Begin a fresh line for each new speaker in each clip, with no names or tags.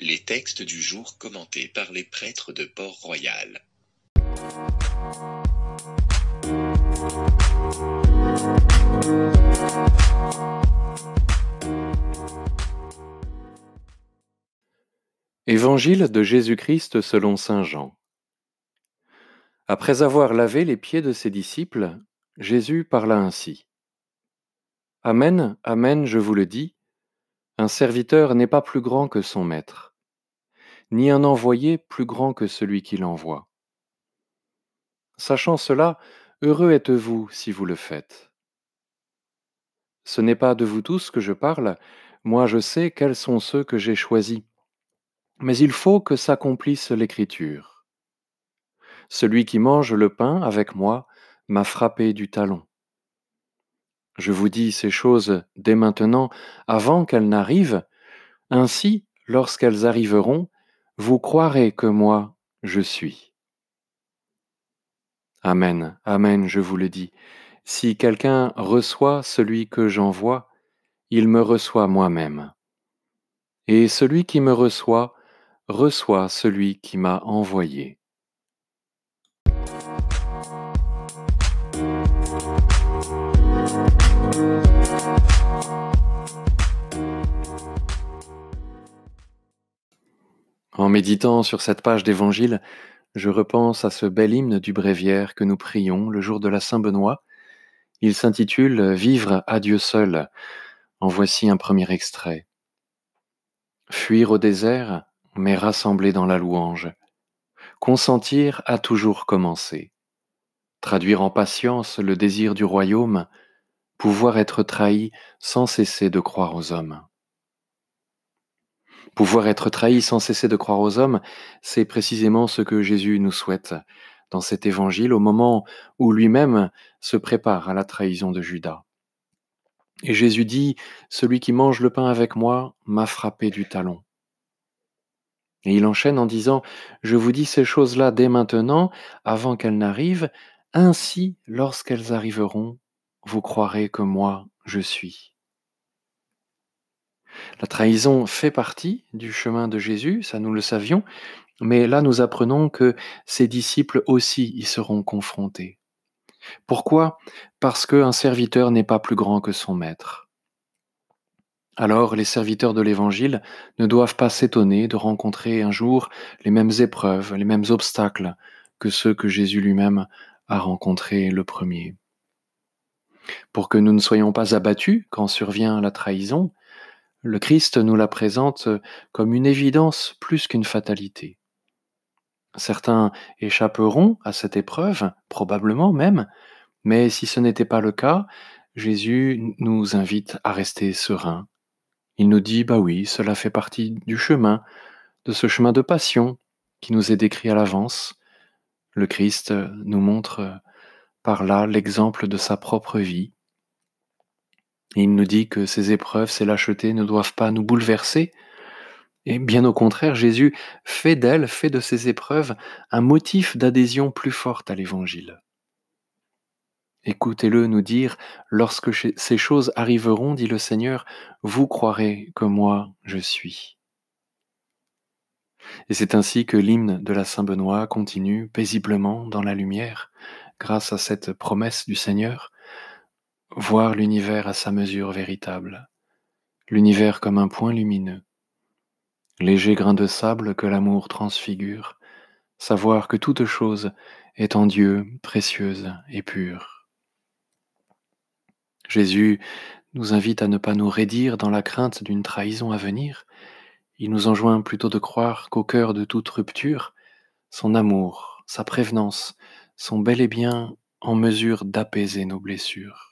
Les textes du jour commentés par les prêtres de Port-Royal.
Évangile de Jésus-Christ selon Saint Jean. Après avoir lavé les pieds de ses disciples, Jésus parla ainsi. Amen, Amen, je vous le dis, un serviteur n'est pas plus grand que son maître, ni un envoyé plus grand que celui qui l'envoie. Sachant cela, heureux êtes-vous si vous le faites. Ce n'est pas de vous tous que je parle, moi je sais quels sont ceux que j'ai choisis, mais il faut que s'accomplisse l'Écriture. Celui qui mange le pain avec moi m'a frappé du talon. Je vous dis ces choses dès maintenant, avant qu'elles n'arrivent, ainsi, lorsqu'elles arriveront, vous croirez que moi, je suis. Amen, Amen, je vous le dis. Si quelqu'un reçoit celui que j'envoie, il me reçoit moi-même. Et celui qui me reçoit, reçoit celui qui m'a envoyé. En méditant sur cette page d'Évangile, je repense à ce bel hymne du bréviaire que nous prions le jour de la Saint-Benoît. Il s'intitule Vivre à Dieu seul. En voici un premier extrait. Fuir au désert, mais rassembler dans la louange. Consentir à toujours commencer. Traduire en patience le désir du royaume, pouvoir être trahi sans cesser de croire aux hommes. Pouvoir être trahi sans cesser de croire aux hommes, c'est précisément ce que Jésus nous souhaite dans cet évangile au moment où lui-même se prépare à la trahison de Judas. Et Jésus dit, Celui qui mange le pain avec moi m'a frappé du talon. Et il enchaîne en disant, Je vous dis ces choses-là dès maintenant, avant qu'elles n'arrivent, ainsi lorsqu'elles arriveront, vous croirez que moi je suis. La trahison fait partie du chemin de Jésus, ça nous le savions, mais là nous apprenons que ses disciples aussi y seront confrontés. Pourquoi? Parce qu'un serviteur n'est pas plus grand que son maître. Alors les serviteurs de l'Évangile ne doivent pas s'étonner de rencontrer un jour les mêmes épreuves, les mêmes obstacles que ceux que Jésus lui-même a rencontrés le premier. Pour que nous ne soyons pas abattus quand survient la trahison, le Christ nous la présente comme une évidence plus qu'une fatalité. Certains échapperont à cette épreuve, probablement même, mais si ce n'était pas le cas, Jésus nous invite à rester sereins. Il nous dit, bah oui, cela fait partie du chemin, de ce chemin de passion qui nous est décrit à l'avance. Le Christ nous montre par là l'exemple de sa propre vie. Il nous dit que ces épreuves, ces lâchetés ne doivent pas nous bouleverser. Et bien au contraire, Jésus fait d'elles, fait de ces épreuves un motif d'adhésion plus forte à l'Évangile. Écoutez-le nous dire, lorsque ces choses arriveront, dit le Seigneur, vous croirez que moi je suis. Et c'est ainsi que l'hymne de la Saint-Benoît continue paisiblement dans la lumière, grâce à cette promesse du Seigneur, voir l'univers à sa mesure véritable, l'univers comme un point lumineux, léger grain de sable que l'amour transfigure, savoir que toute chose est en Dieu précieuse et pure. Jésus nous invite à ne pas nous raidir dans la crainte d'une trahison à venir, il nous enjoint plutôt de croire qu'au cœur de toute rupture, son amour, sa prévenance sont bel et bien en mesure d'apaiser nos blessures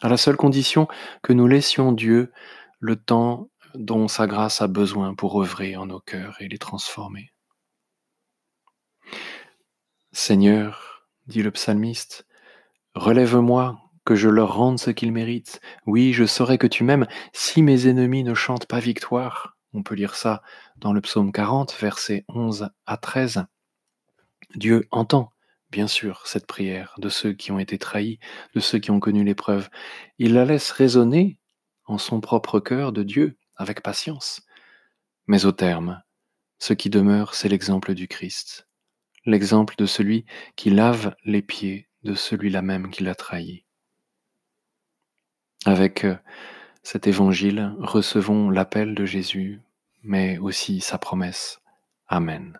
à la seule condition que nous laissions Dieu le temps dont sa grâce a besoin pour œuvrer en nos cœurs et les transformer. Seigneur, dit le psalmiste, relève-moi, que je leur rende ce qu'ils méritent. Oui, je saurai que tu m'aimes si mes ennemis ne chantent pas victoire. On peut lire ça dans le psaume 40, versets 11 à 13. Dieu entend, bien sûr, cette prière de ceux qui ont été trahis, de ceux qui ont connu l'épreuve. Il la laisse résonner en son propre cœur de Dieu, avec patience. Mais au terme, ce qui demeure, c'est l'exemple du Christ, l'exemple de celui qui lave les pieds de celui-là même qui l'a trahi. Avec euh, cet évangile, recevons l'appel de Jésus, mais aussi sa promesse. Amen.